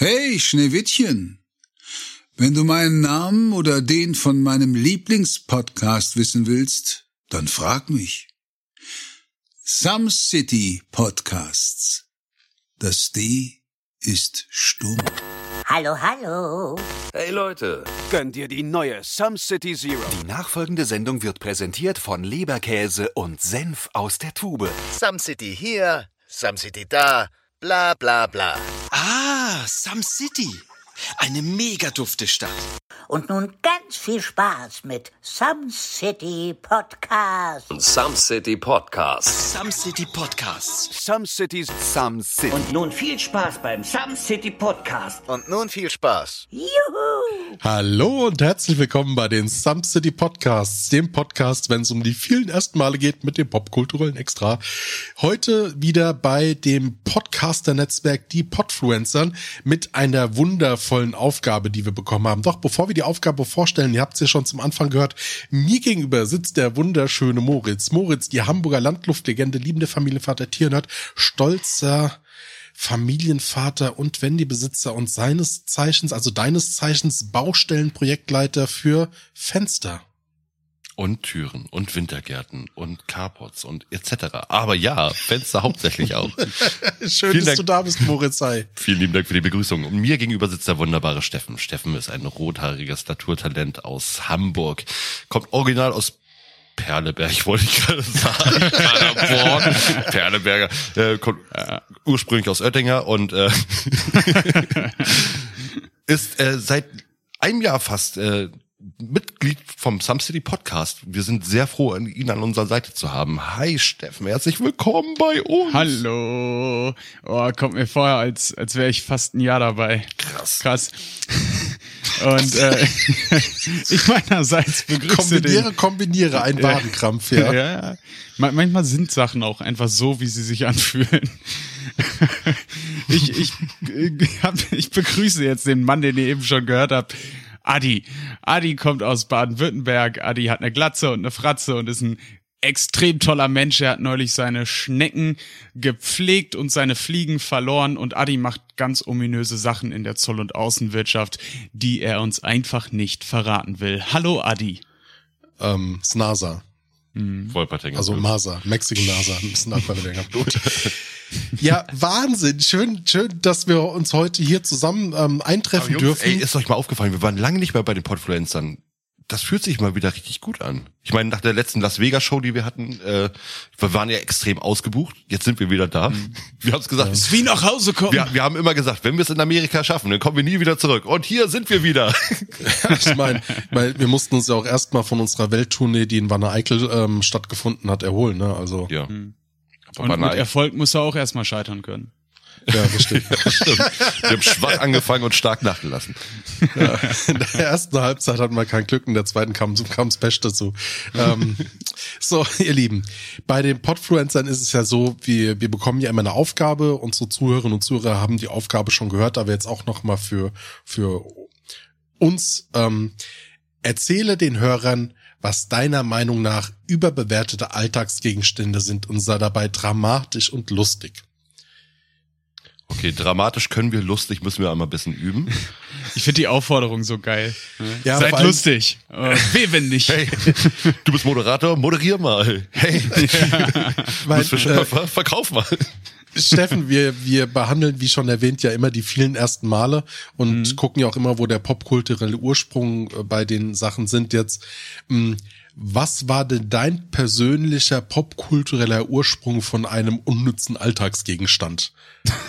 Hey, Schneewittchen. Wenn du meinen Namen oder den von meinem Lieblingspodcast wissen willst, dann frag mich. Some City Podcasts. Das D ist stumm. Hallo, hallo. Hey Leute, gönnt ihr die neue Some City Zero? Die nachfolgende Sendung wird präsentiert von Leberkäse und Senf aus der Tube. Some City hier, Some City da, bla bla bla. Ah, Some City. Eine mega dufte Stadt. Und nun ganz viel Spaß mit Some City Podcast. Some City Podcast. Some City Podcasts. Some Cities. Some City. Und nun viel Spaß beim Some City Podcast. Und nun viel Spaß. Juhu. Hallo und herzlich willkommen bei den Some City Podcasts, dem Podcast, wenn es um die vielen ersten Male geht mit dem popkulturellen Extra. Heute wieder bei dem Podcaster-Netzwerk Die Podfluencern mit einer wundervollen Aufgabe, die wir bekommen haben. Doch bevor wir die Aufgabe vorstellen, ihr habt es ja schon zum Anfang gehört, mir gegenüber sitzt der wunderschöne Moritz. Moritz, die Hamburger Landluftlegende, liebende Familienvater Tiernert, stolzer Familienvater und Wendy-Besitzer und seines Zeichens, also deines Zeichens Baustellenprojektleiter für Fenster. Und Türen und Wintergärten und Carports und etc. Aber ja, Fenster hauptsächlich auch. Schön, Vielen dass Dank. du da bist, Moritz. Hi. Vielen lieben Dank für die Begrüßung. Und mir gegenüber sitzt der wunderbare Steffen. Steffen ist ein rothaariges Naturtalent aus Hamburg. Kommt original aus Perleberg, wollte ich gerade sagen. Paderborn. Perleberger. Äh, kommt ursprünglich aus Oettinger und äh, ist äh, seit einem Jahr fast äh, Mitglied vom Some City Podcast. Wir sind sehr froh, ihn an unserer Seite zu haben. Hi Steffen, herzlich willkommen bei uns. Hallo. Oh, kommt mir vor, als, als wäre ich fast ein Jahr dabei. Krass. Krass. Und äh, ich meinerseits begrüße Kombiniere, den. kombiniere, ein Wadenkrampf, ja. Ja. Ma- Manchmal sind Sachen auch einfach so, wie sie sich anfühlen. ich, ich, äh, hab, ich begrüße jetzt den Mann, den ihr eben schon gehört habt. Adi. Adi kommt aus Baden-Württemberg. Adi hat eine Glatze und eine Fratze und ist ein extrem toller Mensch. Er hat neulich seine Schnecken gepflegt und seine Fliegen verloren. Und Adi macht ganz ominöse Sachen in der Zoll- und Außenwirtschaft, die er uns einfach nicht verraten will. Hallo Adi. Ähm, ist Vollpartinger. Also Masa, Mexican NASA, ein bisschen Aqualänger Blut. Ja, Wahnsinn. Schön, schön, dass wir uns heute hier zusammen ähm, eintreffen Jungs, dürfen. ey, ist euch mal aufgefallen, wir waren lange nicht mehr bei den Podfluencern. Das fühlt sich mal wieder richtig gut an. Ich meine, nach der letzten Las Vegas Show, die wir hatten, äh, wir waren ja extrem ausgebucht. Jetzt sind wir wieder da. Wir haben es gesagt. Ist wie nach Hause kommen. Wir, wir haben immer gesagt, wenn wir es in Amerika schaffen, dann kommen wir nie wieder zurück. Und hier sind wir wieder. ich meine, weil wir mussten uns ja auch erstmal von unserer Welttournee, die in Wanne Eickel ähm, stattgefunden hat, erholen. Ne? Also Ja. Und Aber mit Erfolg muss er auch erstmal scheitern können. Ja, richtig. stimmt. Wir haben schwach angefangen und stark nachgelassen. In der ersten Halbzeit hatten wir kein Glück, in der zweiten kam kam's Pech dazu. ähm, so, ihr Lieben, bei den Podfluencern ist es ja so, wir, wir bekommen ja immer eine Aufgabe. Unsere Zuhörerinnen und Zuhörer haben die Aufgabe schon gehört, aber jetzt auch noch mal für für uns. Ähm, erzähle den Hörern, was deiner Meinung nach überbewertete Alltagsgegenstände sind und sei dabei dramatisch und lustig. Okay, dramatisch können wir, lustig müssen wir einmal ein bisschen üben. Ich finde die Aufforderung so geil. Ja, Seid lustig. Äh, weh, wenn nicht. Hey, du bist Moderator, moderier mal. Hey, Weil, bist äh, verkauf mal. Steffen, wir, wir behandeln, wie schon erwähnt, ja immer die vielen ersten Male und gucken ja auch immer, wo der popkulturelle Ursprung äh, bei den Sachen sind jetzt. Hm, Was war denn dein persönlicher popkultureller Ursprung von einem unnützen Alltagsgegenstand?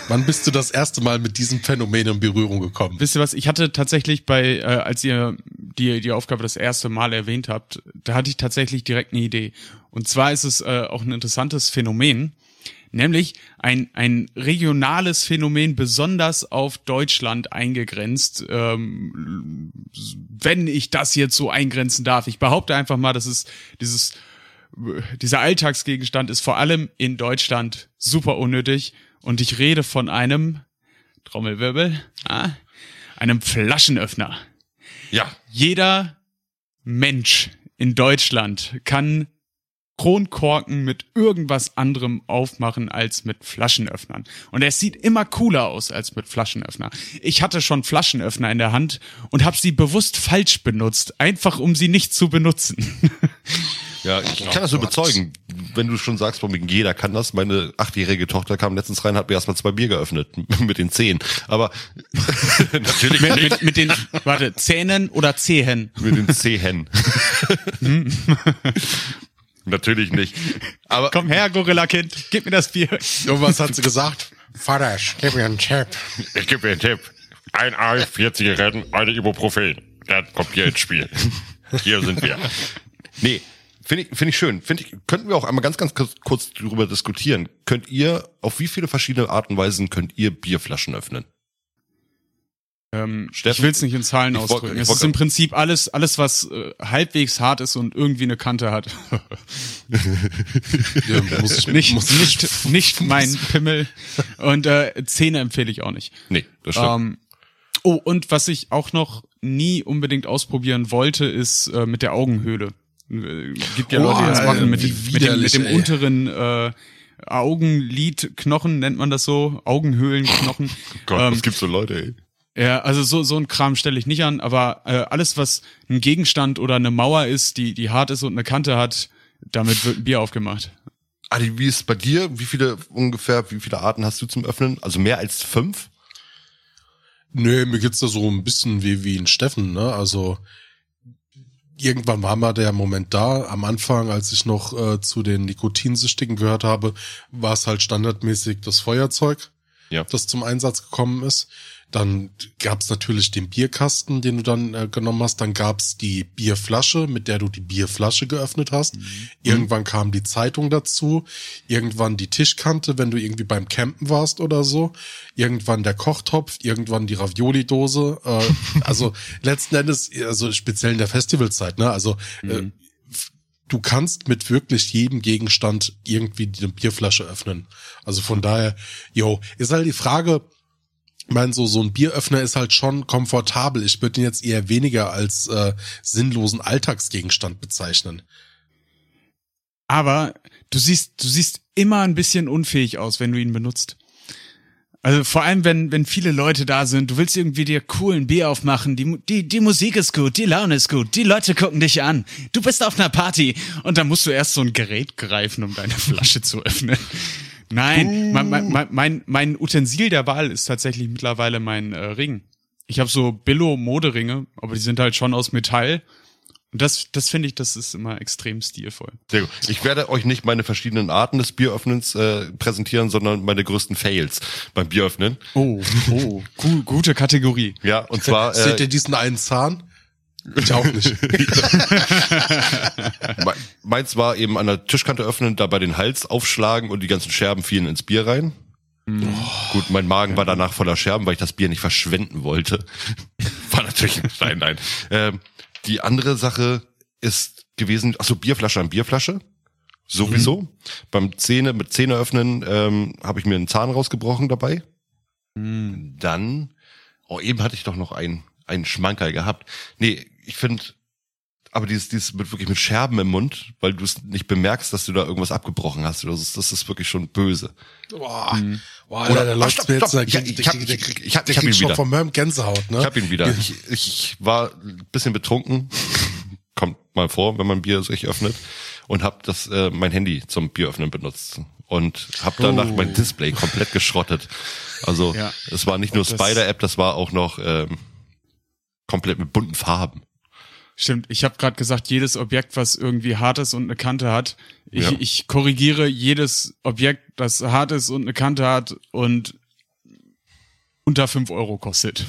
Wann bist du das erste Mal mit diesem Phänomen in Berührung gekommen? Wisst ihr was? Ich hatte tatsächlich bei, äh, als ihr die, die Aufgabe das erste Mal erwähnt habt, da hatte ich tatsächlich direkt eine Idee. Und zwar ist es äh, auch ein interessantes Phänomen, nämlich ein, ein regionales Phänomen, besonders auf Deutschland eingegrenzt, ähm, wenn ich das jetzt so eingrenzen darf. Ich behaupte einfach mal, dass es dieses, dieser Alltagsgegenstand ist vor allem in Deutschland super unnötig. Und ich rede von einem, Trommelwirbel, ah, einem Flaschenöffner. Ja, Jeder Mensch in Deutschland kann Kronkorken mit irgendwas anderem aufmachen als mit Flaschenöffnern. Und es sieht immer cooler aus als mit Flaschenöffner. Ich hatte schon Flaschenöffner in der Hand und habe sie bewusst falsch benutzt, einfach um sie nicht zu benutzen. Ja, ich kann das so bezeugen. Wenn du schon sagst, von wegen jeder kann das. Meine achtjährige Tochter kam letztens rein, hat mir erstmal zwei Bier geöffnet mit den Zehen. Aber natürlich mit, nicht mit, mit den, warte, Zähnen oder Zehen? mit den Zehen. Natürlich nicht. Aber Komm her, Gorilla-Kind, gib mir das Bier. Und was hat sie gesagt? Vater, gib mir einen Tipp. ich gebe dir einen Tipp. Ein Ei, vier Zigaretten, eine Ibuprofen. Dann kommt hier ins Spiel. Hier sind wir. Nee, finde ich, finde ich schön. Finde ich, könnten wir auch einmal ganz, ganz kurz, kurz drüber diskutieren. Könnt ihr, auf wie viele verschiedene Arten und Weisen könnt ihr Bierflaschen öffnen? Ähm, Steffen, ich will es nicht in Zahlen wollt- ausdrücken. ich es wollt ist im Prinzip alles, alles was äh, halbwegs hart ist und irgendwie eine Kante hat. Ja, muss ich, nicht, muss ich nicht, nicht mein Pimmel. Und äh, Zähne empfehle ich auch nicht. Nee, das stimmt. Ähm, oh, und was ich auch noch nie unbedingt ausprobieren wollte, ist äh, mit der Augenhöhle. Äh, gibt ja Oh, Leute, die das machen mit, mit dem, mit dem ey. unteren äh, Augenlidknochen, nennt man das so, Augenhöhlenknochen. Gott, ähm, was gibt's so Leute, ey? Ja, also so so ein Kram stelle ich nicht an, aber äh, alles was ein Gegenstand oder eine Mauer ist, die die hart ist und eine Kante hat, damit wird ein Bier aufgemacht. Adi, wie ist bei dir? Wie viele ungefähr, wie viele Arten hast du zum Öffnen? Also mehr als fünf? Nö, mir geht's da so ein bisschen wie, wie ein Steffen, ne? Also, irgendwann war mal der Moment da. Am Anfang, als ich noch äh, zu den Nikotinsüchtigen gehört habe, war es halt standardmäßig das Feuerzeug, Ja. das zum Einsatz gekommen ist. Dann gab's natürlich den Bierkasten, den du dann äh, genommen hast. Dann gab's die Bierflasche, mit der du die Bierflasche geöffnet hast. Irgendwann kam die Zeitung dazu. Irgendwann die Tischkante, wenn du irgendwie beim Campen warst oder so. Irgendwann der Kochtopf. Irgendwann die Ravioli-Dose. Äh, also letzten Endes, also speziell in der Festivalzeit, ne? Also äh, du kannst mit wirklich jedem Gegenstand irgendwie die Bierflasche öffnen. Also von daher, yo, ist halt die Frage, meine, so, so ein Bieröffner ist halt schon komfortabel. Ich würde ihn jetzt eher weniger als äh, sinnlosen Alltagsgegenstand bezeichnen. Aber du siehst du siehst immer ein bisschen unfähig aus, wenn du ihn benutzt. Also vor allem, wenn, wenn viele Leute da sind, du willst irgendwie dir coolen Bier aufmachen, die, die, die Musik ist gut, die Laune ist gut, die Leute gucken dich an, du bist auf einer Party und dann musst du erst so ein Gerät greifen, um deine Flasche zu öffnen. Nein, mein, mein, mein- mein, mein Utensil der Wahl ist tatsächlich mittlerweile mein äh, Ring. Ich habe so Billo-Moderinge, aber die sind halt schon aus Metall. Und das, das finde ich, das ist immer extrem stilvoll. Sehr gut. Ich werde euch nicht meine verschiedenen Arten des Bieröffnens äh, präsentieren, sondern meine größten Fails beim Bieröffnen. Oh, oh, gu gute Kategorie. Ja, und zwar Seht äh, ihr diesen einen Zahn? Ich auch nicht. me- meins war eben an der Tischkante öffnen, dabei den Hals aufschlagen und die ganzen Scherben fielen ins Bier rein. Gut, mein Magen war danach voller Scherben, weil ich das Bier nicht verschwenden wollte. War natürlich ein Stein, nein. Ähm, die andere Sache ist gewesen, ach so Bierflasche an Bierflasche. Sowieso. Beim Zähne, mit Zähne öffnen, ähm, habe ich mir einen Zahn rausgebrochen dabei. Dann, oh, eben hatte ich doch noch einen, einen Schmankerl gehabt. Nee, ich finde, aber dieses, dieses mit wirklich mit Scherben im Mund, weil du es nicht bemerkst, dass du da irgendwas abgebrochen hast. Das ist, das ist wirklich schon böse. Boah, boah Oder- Alter, der läuft mir jetzt, Ich- der, ich hab- ich- der, ich hab- ich hab ihn schon wieder. von meinem Gänsehaut, ne? Ich hab ihn wieder. Ich, ich war ein bisschen betrunken, kommt mal vor, wenn man Bier sich öffnet, und habe das äh, mein Handy zum Bieröffnen benutzt und habe danach Oh. mein Display komplett geschrottet. Also Ja. es war nicht nur Spider-App, das war auch noch ähm, komplett mit bunten Farben. Stimmt, ich habe gerade gesagt, jedes Objekt, was irgendwie hart ist und eine Kante hat. Ich, Ja. ich korrigiere jedes Objekt, das hart ist und eine Kante hat und unter fünf Euro kostet.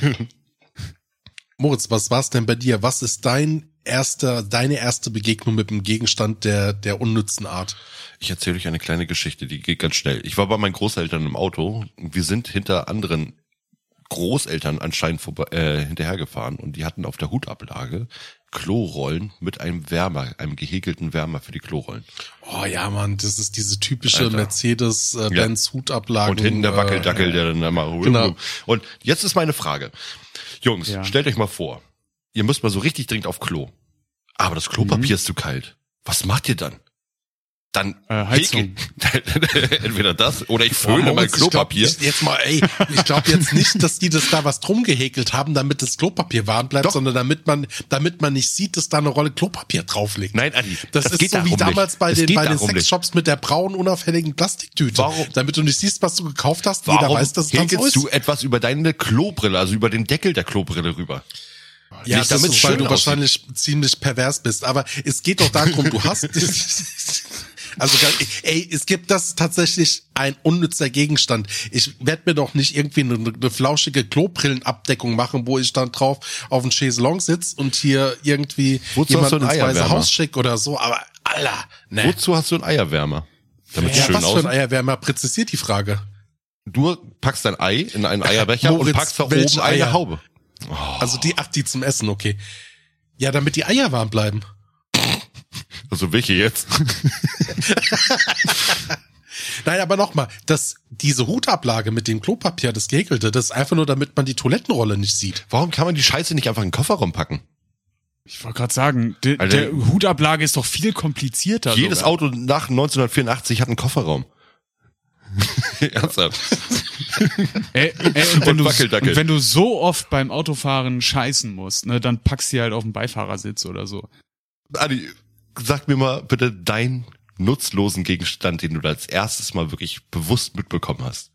Moritz, was war's denn bei dir? Was ist dein erster, deine erste Begegnung mit dem Gegenstand der, der unnützen Art? Ich erzähle euch eine kleine Geschichte, die geht ganz schnell. Ich war bei meinen Großeltern im Auto und wir sind hinter anderen Großeltern anscheinend vorbei, äh, hinterhergefahren und die hatten auf der Hutablage Klorollen mit einem Wärmer, einem gehäkelten Wärmer für die Klorollen. Oh ja, Mann, das ist diese typische Alter. Mercedes-Benz Hutablage. Und hinten der Wackeldackel, der dann einmal Genau. Und jetzt ist meine Frage. Jungs, Ja. stellt euch mal vor, ihr müsst mal so richtig dringend auf Klo. Aber das Klopapier ist zu kalt. Was macht ihr dann? Dann Äh, Heizung. entweder das oder ich föhne mein Moritz, ich glaub, Klopapier. jetzt mal, ey, ich glaube jetzt nicht, dass die das da was drum gehäkelt haben, damit das Klopapier warm bleibt, Doch. sondern damit man, damit man nicht sieht, dass da eine Rolle Klopapier drauf liegt. Nein, Adi, das, das ist geht so wie damals nicht. bei den, bei den nicht. Sexshops mit der braunen, unauffälligen Plastiktüte. Warum? Damit du nicht siehst, was du gekauft hast, jeder Warum weiß, dass es häkelst ist. du etwas über deine Klobrille, also über den Deckel der Klobrille rüber? Ja, Nicht damit ist, weil du aussieht. wahrscheinlich ziemlich pervers bist. Aber es geht doch darum, du hast. Also, ey, es gibt das tatsächlich ein unnützer Gegenstand. Ich werde mir doch nicht irgendwie eine, eine flauschige Klobrillenabdeckung machen, wo ich dann drauf auf dem Chaiselong sitz und hier irgendwie Wozu hast jemand du einen ins Weiße Eierwärmer? Haus schickt oder so. Aber, Alter, ne. Wozu hast du einen Eierwärmer? Damit Ja, schön was für ein. Eierwärmer präzisiert die Frage. Du packst dein Ei in einen Eierbecher und Moritz, packst da oben eine? Haube. Also die, ach, die zum Essen, okay. Ja, damit die Eier warm bleiben. Also welche jetzt? Nein, aber nochmal, das, diese Hutablage mit dem Klopapier, das gehäkelte, das ist einfach nur, damit man die Toilettenrolle nicht sieht. Warum kann man die Scheiße nicht einfach in den Kofferraum packen? Ich wollte gerade sagen, de, Alter. der Hutablage ist doch viel komplizierter. Jedes sogar. Auto nach 1984 hat einen Kofferraum. Ernsthaft. Ey, ey, und, wenn Und du, und wenn du so oft beim Autofahren scheißen musst, ne, dann packst du die halt auf den Beifahrersitz oder so. Adi, sag mir mal bitte deinen nutzlosen Gegenstand, den du da als erstes mal wirklich bewusst mitbekommen hast.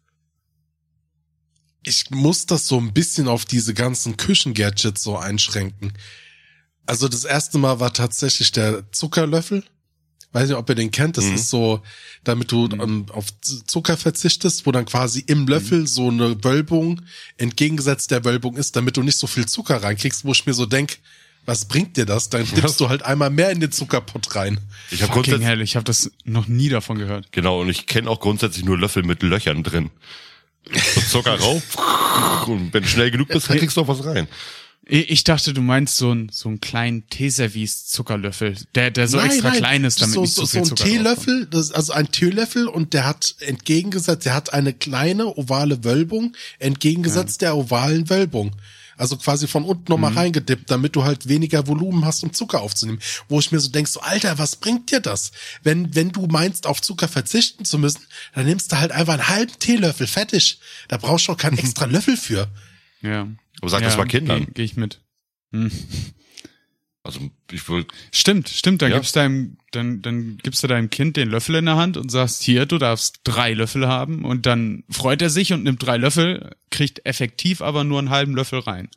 Ich muss das so ein bisschen auf diese ganzen Küchengadgets so einschränken. Also das erste Mal war tatsächlich der Zuckerlöffel. Weiß nicht, ob ihr den kennt. Das Mhm. ist so, damit du ähm, auf Zucker verzichtest, wo dann quasi im Löffel so eine Wölbung entgegengesetzt der Wölbung ist, damit du nicht so viel Zucker reinkriegst, wo ich mir so denk, was bringt dir das? Dann tippst du halt einmal mehr in den Zuckerpott rein. Ich habe Fucking grundsätzlich hell, ich habe das noch nie davon gehört. genau und ich kenne auch grundsätzlich nur Löffel mit Löchern drin. So Zucker rauf und wenn du schnell genug bist, dann kriegst du auch was rein. Ich dachte, du meinst so einen so einen kleinen Teeservice-Zuckerlöffel, der, der so extra klein ist, damit so, nicht so, so viel so ein Zucker. Teelöffel, das ist also ein Teelöffel und der hat entgegengesetzt, der hat eine kleine ovale Wölbung entgegengesetzt der ovalen Wölbung. Also quasi von unten nochmal Mhm. reingedippt, damit du halt weniger Volumen hast, um Zucker aufzunehmen. Wo ich mir so denk, so, Alter, was bringt dir das? Wenn, wenn du meinst, auf Zucker verzichten zu müssen, dann nimmst du halt einfach einen halben Teelöffel, fertig. Da brauchst du auch keinen extra Löffel für. Ja. Aber sag ja, das mal Kindern. Gehe geh ich mit. Hm. Also ich will Stimmt, stimmt. Dann Ja. gibst deinem, dann, dann gibst du deinem Kind den Löffel in der Hand und sagst, hier, du darfst drei Löffel haben. Und dann freut er sich und nimmt drei Löffel, kriegt effektiv aber nur einen halben Löffel rein.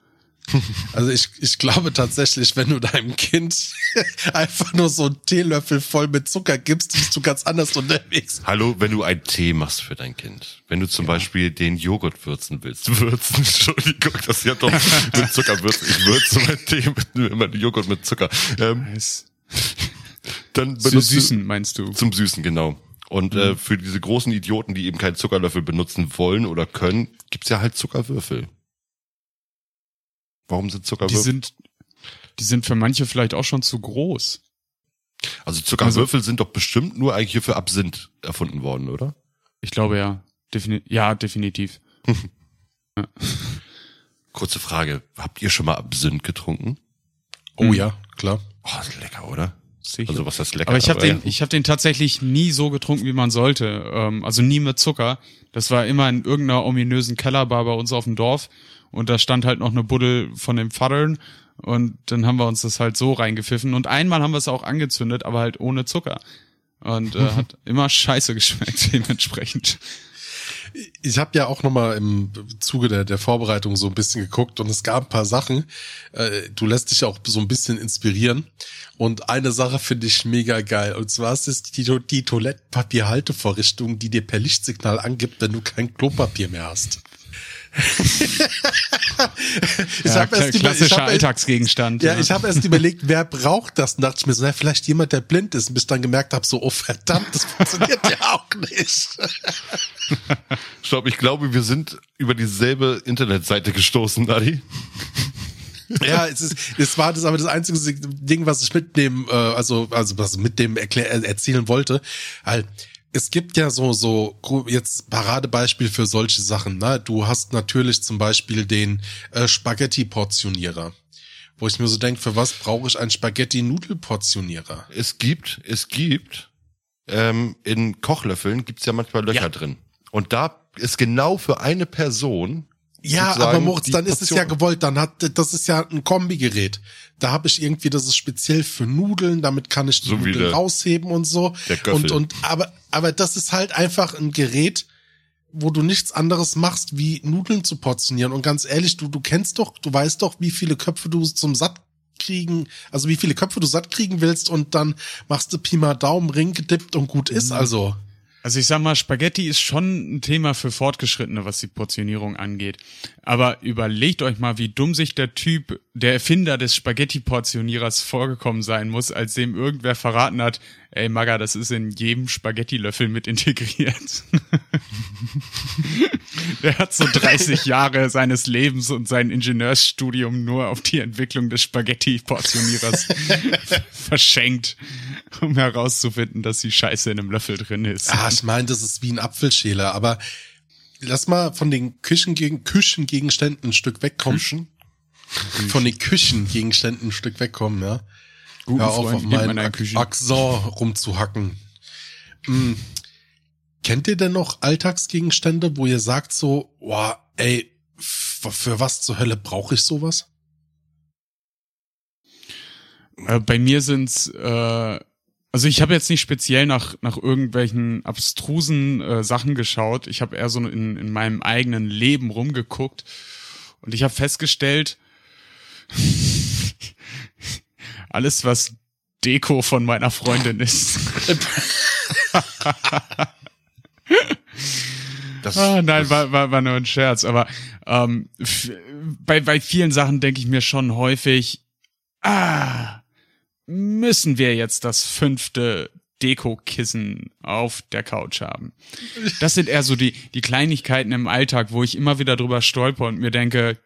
Also ich, ich glaube tatsächlich, wenn du deinem Kind einfach nur so einen Teelöffel voll mit Zucker gibst, bist du ganz anders unterwegs. Hallo, wenn du einen Tee machst für dein Kind. Wenn du zum Beispiel den Joghurt würzen willst. Würzen, Entschuldigung, das ist ja doch mit Zucker würzen. Ich würze meinen Tee mit, mit Joghurt mit Zucker. Ähm, Das dann Zu benutzt du- süßen, meinst du? Zum Süßen, genau. Und äh, für diese großen Idioten, die eben keinen Zuckerlöffel benutzen wollen oder können, gibt's ja halt Zuckerwürfel. Warum sind Die Zuckerwürfel? sind, die sind für manche vielleicht auch schon zu groß. also Zuckerwürfel sind doch bestimmt nur eigentlich hier für Absinth erfunden worden, oder? Ich glaube ja. Defini ja, definitiv. Kurze Frage. Habt ihr schon mal Absinth getrunken? Oh ja, klar. Oh, ist lecker, oder? Sicher. Also was heißt lecker? Aber ich habe den, ja. ich habe den tatsächlich nie so getrunken, wie man sollte. Ähm, also nie mit Zucker. Das war immer in irgendeiner ominösen Kellerbar bei uns auf dem Dorf. Und da stand halt noch eine Buddel von dem Vatern. Und dann haben wir uns das halt so reingepfiffen. Und einmal haben wir es auch angezündet, aber halt ohne Zucker. Und äh, hat immer scheiße geschmeckt dementsprechend. Ich habe ja auch nochmal im Zuge der, der Vorbereitung so ein bisschen geguckt und es gab ein paar Sachen. Äh, du lässt dich auch so ein bisschen inspirieren. Und eine Sache finde ich mega geil. Und zwar ist es die, die Toilettenpapierhaltevorrichtung, die dir per Lichtsignal angibt, wenn du kein Klopapier mehr hast. Ich Ja, hab erst klassischer ich erst- Alltagsgegenstand. Ja, ich habe erst überlegt, wer braucht das? Und dachte ich mir so, na, vielleicht jemand, der blind ist, bis ich dann gemerkt habe, so, oh verdammt, das funktioniert ja auch nicht. Stopp, ich glaube, wir sind über dieselbe Internetseite gestoßen, Adi. Ja, es ist, es war das aber das einzige Ding, was ich mitnehmen, äh, also, also was ich mit dem erklär, äh, erzählen wollte. Halt, es gibt ja so, so, jetzt Paradebeispiel für solche Sachen, ne? Du hast natürlich zum Beispiel den äh, Spaghetti-Portionierer. Wo ich mir so denke, für was brauche ich einen Spaghetti-Nudelportionierer? Es gibt, es gibt, ähm, in Kochlöffeln gibt's ja manchmal Löcher Ja. drin. Und da ist genau für eine Person. Ja, aber Moritz, dann ist es ja Portion. gewollt, dann hat das ist ja ein Kombigerät. Da habe ich irgendwie, das ist speziell für Nudeln, damit kann ich die So Nudeln der- rausheben und so. der Göffel. und und aber aber das ist halt einfach ein Gerät, wo du nichts anderes machst, wie Nudeln zu portionieren. Und ganz ehrlich, du du kennst doch, du weißt doch, wie viele Köpfe du zum satt kriegen, also wie viele Köpfe du satt kriegen willst und dann machst du Pi mal Daumen, Ring gedippt und gut Mhm. ist. Also Also ich sag mal, Spaghetti ist schon ein Thema für Fortgeschrittene, was die Portionierung angeht. Aber überlegt euch mal, wie dumm sich der Typ, der Erfinder des Spaghetti-Portionierers vorgekommen sein muss, als dem irgendwer verraten hat, ey Maga, das ist in jedem Spaghetti-Löffel mit integriert. der hat so 30 Jahre seines Lebens und sein Ingenieursstudium nur auf die Entwicklung des Spaghetti-Portionierers verschenkt, um herauszufinden, dass die Scheiße in einem Löffel drin ist. Ah, ich meine, das ist wie ein Apfelschäler, aber lass mal von den Küchengegen Küchengegenständen ein Stück wegkommen. Küchen? Von den Küchengegenständen ein Stück wegkommen, ja. Guten Hör auf, Freund, auf meinen. Akzent rumzuhacken. Hm. Kennt ihr denn noch Alltagsgegenstände, wo ihr sagt so, boah, ey, für was zur Hölle brauche ich sowas? Äh, bei mir sind's, äh, also ich habe jetzt nicht speziell nach nach irgendwelchen abstrusen äh, Sachen geschaut. Ich habe eher so in in meinem eigenen Leben rumgeguckt und ich habe festgestellt, alles was Deko von meiner Freundin ist. Das, Ah, nein, das, war, war, war nur ein Scherz. Aber ähm, bei, bei vielen Sachen denke ich mir schon häufig, ah, müssen wir jetzt das fünfte Deko-Kissen auf der Couch haben. Das sind eher so die, die Kleinigkeiten im Alltag, wo ich immer wieder drüber stolper und mir denke,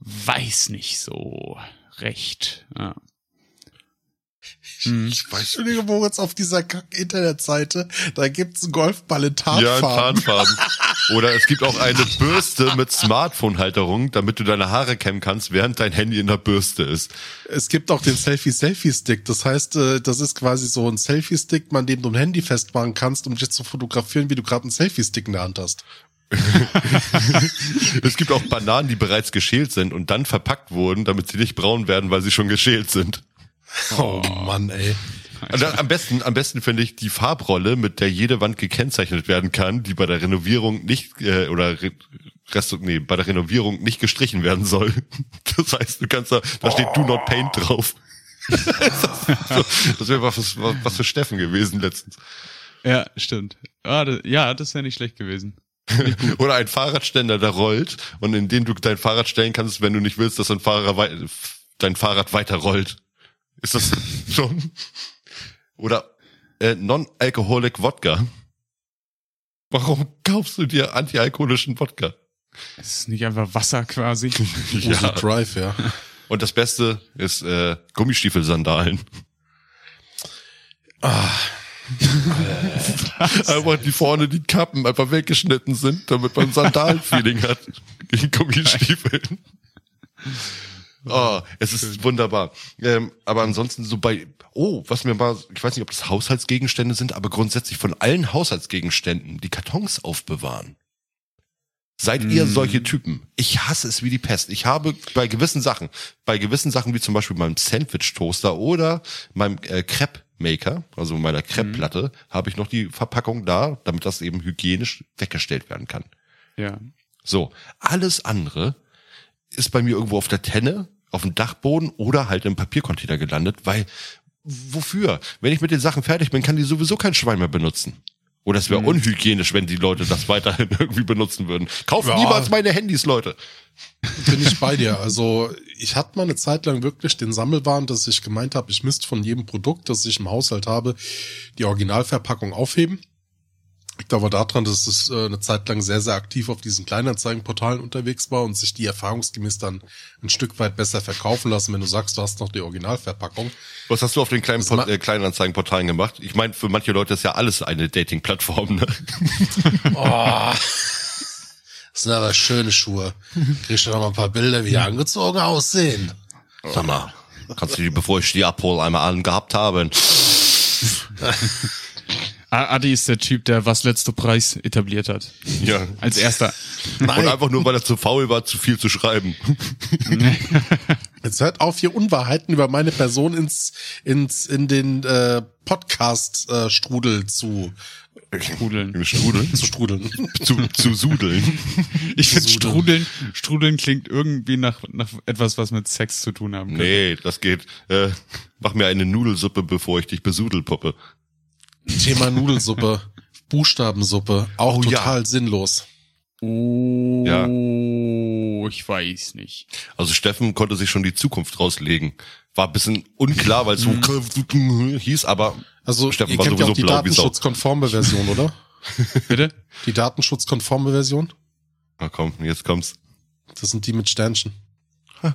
weiß nicht so recht. Ja. Hm. Ich weiß, Entschuldige, Moritz, auf dieser Kack-Internetseite, da gibt's einen Golfball in ja, in Tarnfarben. Tarnfarben. Oder es gibt auch eine Bürste mit Smartphone-Halterung, damit du deine Haare kämmen kannst, während dein Handy in der Bürste ist. Es gibt auch den Selfie-Selfie-Stick. Das heißt, äh, das ist quasi so ein Selfie-Stick, man dem du ein Handy festmachen kannst, um dich zu fotografieren, wie du gerade einen Selfie-Stick in der Hand hast. Es gibt auch Bananen, die bereits geschält sind und dann verpackt wurden, damit sie nicht braun werden, weil sie schon geschält sind. Oh, Mann, ey. Und dann am besten, am besten finde ich die Farbrolle, mit der jede Wand gekennzeichnet werden kann, die bei der Renovierung nicht äh, oder Re Rest, nee, bei der Renovierung nicht gestrichen werden soll. Das heißt, du kannst da, da steht Do Not Paint drauf. das wäre was, was, was für Steffen gewesen letztens. Ja, stimmt. Ah, das, ja, das wäre nicht schlecht gewesen. Oder ein Fahrradständer, der rollt und in den du dein Fahrrad stellen kannst, wenn du nicht willst, dass dein Fahrrad, wei- dein Fahrrad weiter rollt. Ist das schon? Oder äh, Non-Alcoholic Wodka. Warum kaufst du dir antialkoholischen Wodka? Es ist nicht einfach Wasser quasi. Uso Drive, ja. Und das Beste ist äh, Gummistiefelsandalen. Ah, Einfach die vorne die Kappen einfach weggeschnitten sind, damit man Sandalenfeeling hat gegen Gummistiefeln. Oh, es ist wunderbar. Ähm, aber ansonsten so bei, oh, was mir mal, ich weiß nicht, ob das Haushaltsgegenstände sind, aber grundsätzlich von allen Haushaltsgegenständen die Kartons aufbewahren. Seid ihr solche Typen? Ich hasse es wie die Pest. Ich habe bei gewissen Sachen, bei gewissen Sachen wie zum Beispiel meinem Sandwich-Toaster oder meinem äh, Crepe-Maker, also meiner Crepe-Platte, habe ich noch die Verpackung da, damit das eben hygienisch weggestellt werden kann. Ja. So, alles andere ist bei mir irgendwo auf der Tenne, auf dem Dachboden oder halt im Papiercontainer gelandet, weil wofür? Wenn ich mit den Sachen fertig bin, kann die sowieso kein Schwein mehr benutzen. Oder es wäre unhygienisch, wenn die Leute das weiterhin irgendwie benutzen würden. Kauft Ja. niemals meine Handys, Leute. bin ich bei dir. Also ich hatte mal eine Zeit lang wirklich den Sammelwahn, dass ich gemeint habe, ich müsste von jedem Produkt, das ich im Haushalt habe, die Originalverpackung aufheben. Liegt aber daran, dass es äh, eine Zeit lang sehr, sehr aktiv auf diesen Kleinanzeigenportalen unterwegs war und sich die erfahrungsgemäß dann ein Stück weit besser verkaufen lassen, wenn du sagst, du hast noch die Originalverpackung. Was hast du auf den kleinen Port- äh, Kleinanzeigenportalen gemacht? Ich meine, für manche Leute ist ja alles eine Dating-Plattform. Ne? Oh, das sind aber schöne Schuhe. Kriegst du noch mal ein paar Bilder, wie die angezogen aussehen. Sag mal, kannst du die, bevor ich die abhole, einmal angehabt haben? Adi ist der Typ, der was letzter Preis etabliert hat. Ja. Als erster. Und einfach nur, weil er zu faul war, zu viel zu schreiben. Jetzt hört auf, hier Unwahrheiten über meine Person ins, ins, in den äh, Podcast-Strudel zu Strudeln. Strudeln? zu strudeln. zu, zu sudeln. Ich finde. Strudeln, Strudeln klingt irgendwie nach, nach etwas, was mit Sex zu tun haben könnte. Nee, das geht. Äh, mach mir eine Nudelsuppe, bevor ich dich besudel, Puppe. Thema Nudelsuppe, Buchstabensuppe, auch Oh, ja. total sinnlos. Oh, Ja. ich weiß nicht. Also Steffen konnte sich schon die Zukunft rauslegen. War ein bisschen unklar, weil es so hieß, aber Also Steffen ihr war kennt ja sowieso auch die blau datenschutzkonforme Version, oder? Bitte? Die datenschutzkonforme Version? Ah, komm, jetzt kommt's. Das sind die mit Sternchen.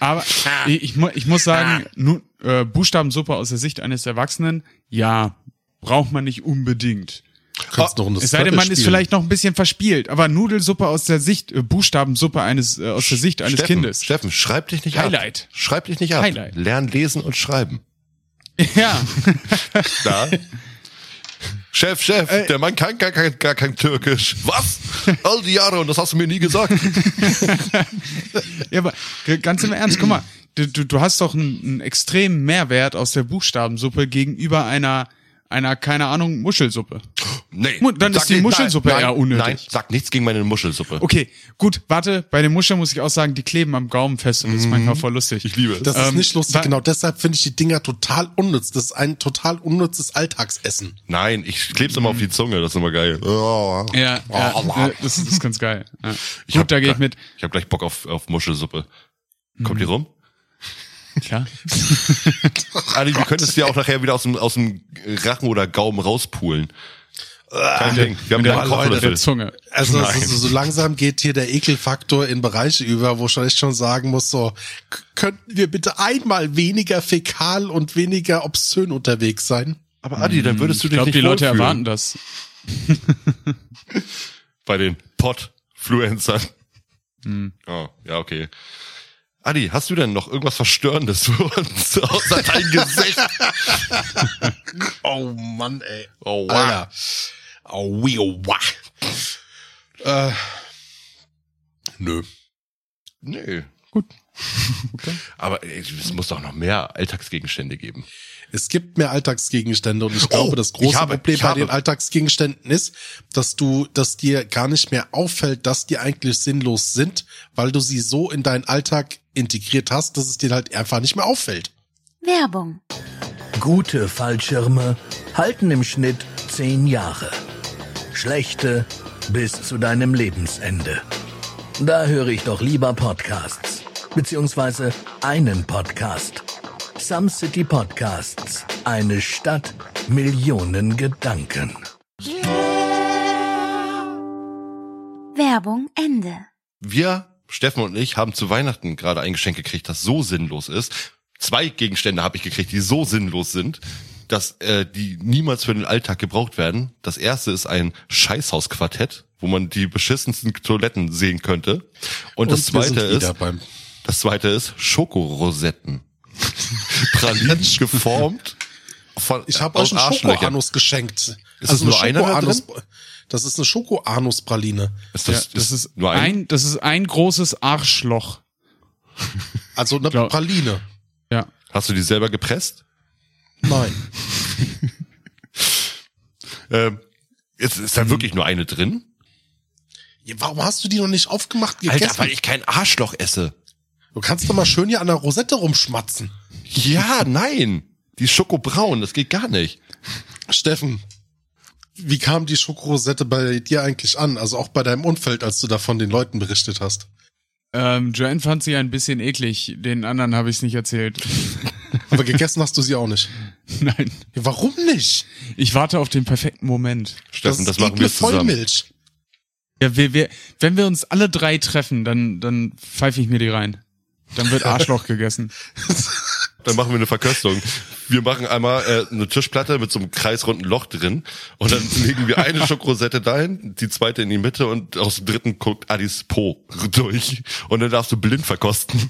Aber ich, ich, mu- ich muss sagen, nu, äh, Buchstabensuppe aus der Sicht eines Erwachsenen, ja, braucht man nicht unbedingt. Du kannst noch in das Es sei denn, man ist spielen. vielleicht noch ein bisschen verspielt, aber Nudelsuppe aus der Sicht, äh, Buchstabensuppe eines, äh, aus der Sicht eines Steffen, Kindes. Steffen, schreib dich nicht Highlight. ab. Schreib dich nicht ab. Highlight. Lern lesen und schreiben. Ja. Da. Chef, Chef, Äh. der Mann kann gar kein, gar kein Türkisch. Was? All die Jahre und das hast du mir nie gesagt. Ja, aber ganz im Ernst, guck mal, du, du, du hast doch einen, einen extremen Mehrwert aus der Buchstabensuppe gegenüber einer, einer, keine Ahnung, Muschelsuppe. Nee. Dann ist die nicht- Muschelsuppe nein, eher unnötig. Nein, sag nichts gegen meine Muschelsuppe. Okay, gut, warte, bei den Muscheln muss ich auch sagen, die kleben am Gaumen fest und das ist manchmal voll lustig. Ich liebe es. Das ist Ähm, nicht lustig, genau deshalb finde ich die Dinger total unnütz. Das ist ein total unnützes Alltagsessen. Nein, ich kleb's immer auf die Zunge, das ist immer geil. Oh. Ja, ja äh, das, ist- das ist ganz geil. Ja. Ich Gut, hab da gehe ich gleich- mit. Ich habe gleich Bock auf, auf Muschelsuppe. Kommt Mhm. die rum? Klar. Adi, du könntest dir auch nachher wieder aus dem, aus dem Rachen oder Gaumen rauspulen. Kein Ding. Wir haben ja einen der Kochlöffel. Zunge. Also so, so langsam geht hier der Ekelfaktor in Bereiche über, wo ich echt schon sagen muss, so könnten wir bitte einmal weniger fäkal und weniger obszön unterwegs sein? Aber Adi, dann würdest du Ich dich glaube, nicht die Leute erwarten das. Bei den Podfluencern. Hm. Oh, ja, okay. Adi, hast du denn noch irgendwas Verstörendes für uns außer dein Gesicht? Oh Mann, ey. Oh, wow. Alter. Oh, wie, oh, wah. Äh, nö. Nee. Gut. Aber ey, es muss doch noch mehr Alltagsgegenstände geben. Es gibt mehr Alltagsgegenstände und ich glaube, das große habe- Problem bei den Alltagsgegenständen ist, dass du, dass dir gar nicht mehr auffällt, dass die eigentlich sinnlos sind, weil du sie so in deinen Alltag integriert hast, dass es dir halt einfach nicht mehr auffällt. Werbung. Gute Fallschirme halten im Schnitt zehn Jahre. Schlechte bis zu deinem Lebensende. Da höre ich doch lieber Podcasts. Beziehungsweise einen Podcast. Some City Podcasts. Eine Stadt, Millionen Gedanken. Werbung Ende. Wir, Steffen und ich, haben zu Weihnachten gerade ein Geschenk gekriegt, das so sinnlos ist. Zwei Gegenstände habe ich gekriegt, die so sinnlos sind, dass äh, die niemals für den Alltag gebraucht werden. Das erste ist ein Scheißhausquartett, wo man die beschissensten Toiletten sehen könnte. Und, das wir sind zweite ist, das zweite ist Schokorosetten. Pralinen geformt. Von, Ich habe aus euch einen. Schokoanus geschenkt. Ist das nur einer Schokoanus- Das ist eine Schokoanuspraline. Ist Ja, das, das ist nur ein? ein, das ist ein großes Arschloch. Also eine Glaub- Praline. Ja. Hast du die selber gepresst? Nein. Ähm, ist, ist da wirklich nur eine drin? Ja, Warum hast du die noch nicht aufgemacht gegessen? Alter, weil ich kein Arschloch esse. du kannst doch mal schön hier an der Rosette rumschmatzen. Ja, nein. Die ist Schokobraun, das geht gar nicht. Steffen, wie kam die Schokorosette bei dir eigentlich an? Also auch bei deinem Umfeld, als du davon den Leuten berichtet hast. Ähm, Joanne fand sie ein bisschen eklig. Den anderen habe ich es nicht erzählt. Aber gegessen hast du sie auch nicht. Nein. Warum nicht? Ich warte auf den perfekten Moment. Steffen, das, ist machen wir zusammen. Vollmilch. Ja, wir, wir, wenn wir uns alle drei treffen, dann, dann pfeife ich mir die rein. Dann wird Arschloch gegessen. Dann machen wir eine Verköstung. Wir machen einmal äh, eine Tischplatte mit so einem kreisrunden Loch drin und dann legen wir eine Schokorosette dahin, die zweite in die Mitte und aus dem dritten guckt Adis Po durch und dann darfst du blind verkosten.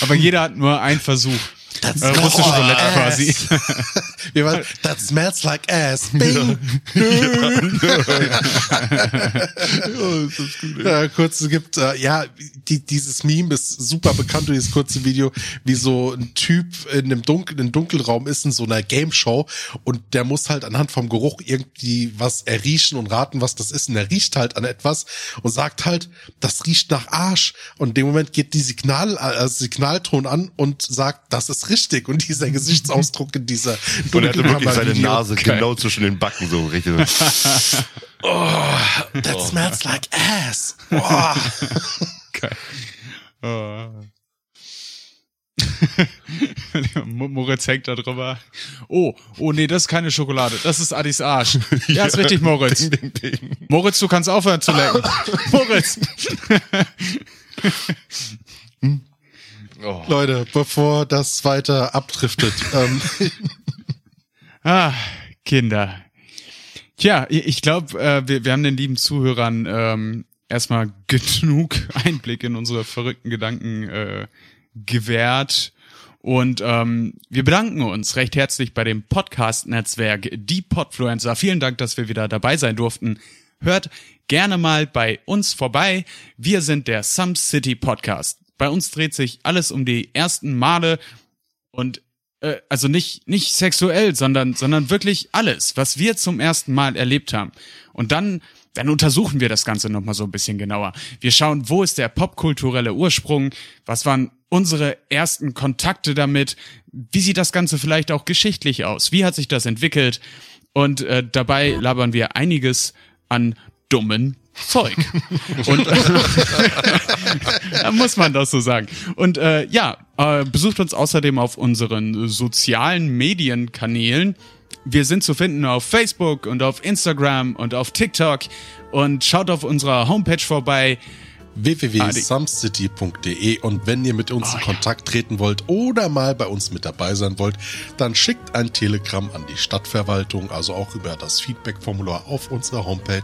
Aber jeder hat nur einen Versuch. Das äh, russische Roulette like quasi. ass. Wir waren, that smells like ass. Bing. Ja, kurz, es gibt, äh, ja, die, dieses Meme ist super bekannt durch dieses kurze Video, wie so ein Typ in einem dunklen Dunkelraum ist in so einer Game Show und der muss halt anhand vom Geruch irgendwie was erriechen und raten, was das ist und er riecht halt an etwas und sagt halt, das riecht nach Arsch und in dem Moment geht die Signal, äh, Signalton an und sagt, das ist richtig und dieser Gesichtsausdruck in dieser Und er hatte wirklich seine. Nase genau zwischen den Backen so richtig. Oh, that smells like ass. Oh. Geil. Oh. Mo- Moritz hängt da drüber. Oh, oh nee, das ist keine Schokolade. Das ist Adis Arsch. Ja, ist richtig, Moritz. Ding, ding, ding. Moritz, du kannst aufhören zu lecken. Moritz. Oh. Leute, bevor das weiter abdriftet, ähm, Ah, Kinder. Tja, ich glaube, äh, wir, wir haben den lieben Zuhörern ähm, erstmal genug Einblick in unsere verrückten Gedanken äh, gewährt. Und ähm, wir bedanken uns recht herzlich bei dem Podcast-Netzwerk Die Podfluencer. Vielen Dank, dass wir wieder dabei sein durften. Hört gerne mal bei uns vorbei. Wir sind der Some City Podcast. Bei uns dreht sich alles um die ersten Male und äh, also nicht nicht sexuell, sondern sondern wirklich alles, was wir zum ersten Mal erlebt haben. Und dann dann untersuchen wir das Ganze nochmal so ein bisschen genauer. Wir schauen, wo ist der popkulturelle Ursprung, was waren unsere ersten Kontakte damit, wie sieht das Ganze vielleicht auch geschichtlich aus, wie hat sich das entwickelt und äh, dabei labern wir einiges an dummen Zeug. Und da muss man das so sagen. Und äh, ja, äh, besucht uns außerdem auf unseren sozialen Medienkanälen. Wir sind zu finden auf Facebook und auf Instagram und auf TikTok und schaut auf unserer Homepage vorbei. www.sumcity.de und wenn ihr mit uns Oh, in ja. Kontakt treten wollt oder mal bei uns mit dabei sein wollt, dann schickt ein Telegramm an die Stadtverwaltung, also auch über das Feedback-Formular auf unserer Homepage.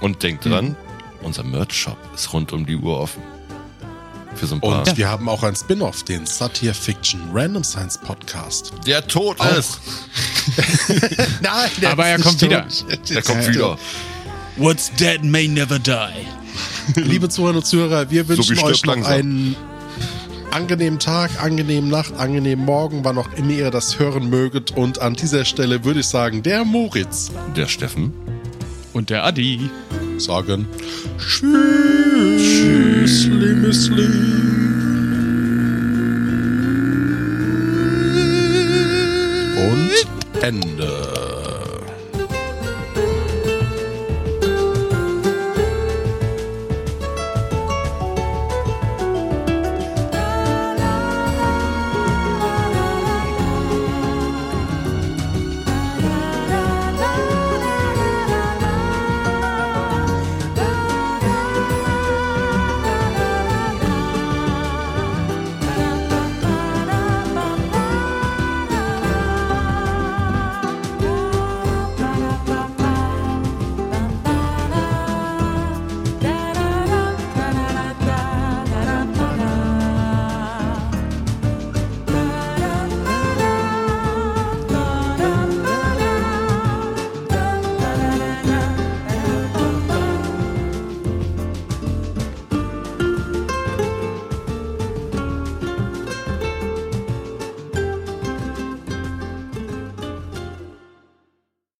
Und denkt dran, unser Merch-Shop ist rund um die Uhr offen. Für so ein paar. Und wir haben auch ein Spin-off, den Satire Fiction Random Science Podcast. der tot Auch. ist. Nein, Aber er kommt wieder. Der kommt wieder. What's dead may never die. Liebe Zuhörer und Zuhörer, wir wünschen wie euch noch langsam. einen angenehmen Tag, angenehmen Nacht, angenehmen Morgen, wann auch immer ihr das hören möget. Und an dieser Stelle würde ich sagen, der Moritz Der Steffen. Und der Adi. sagen Tschüss, Müsli. Und Ende.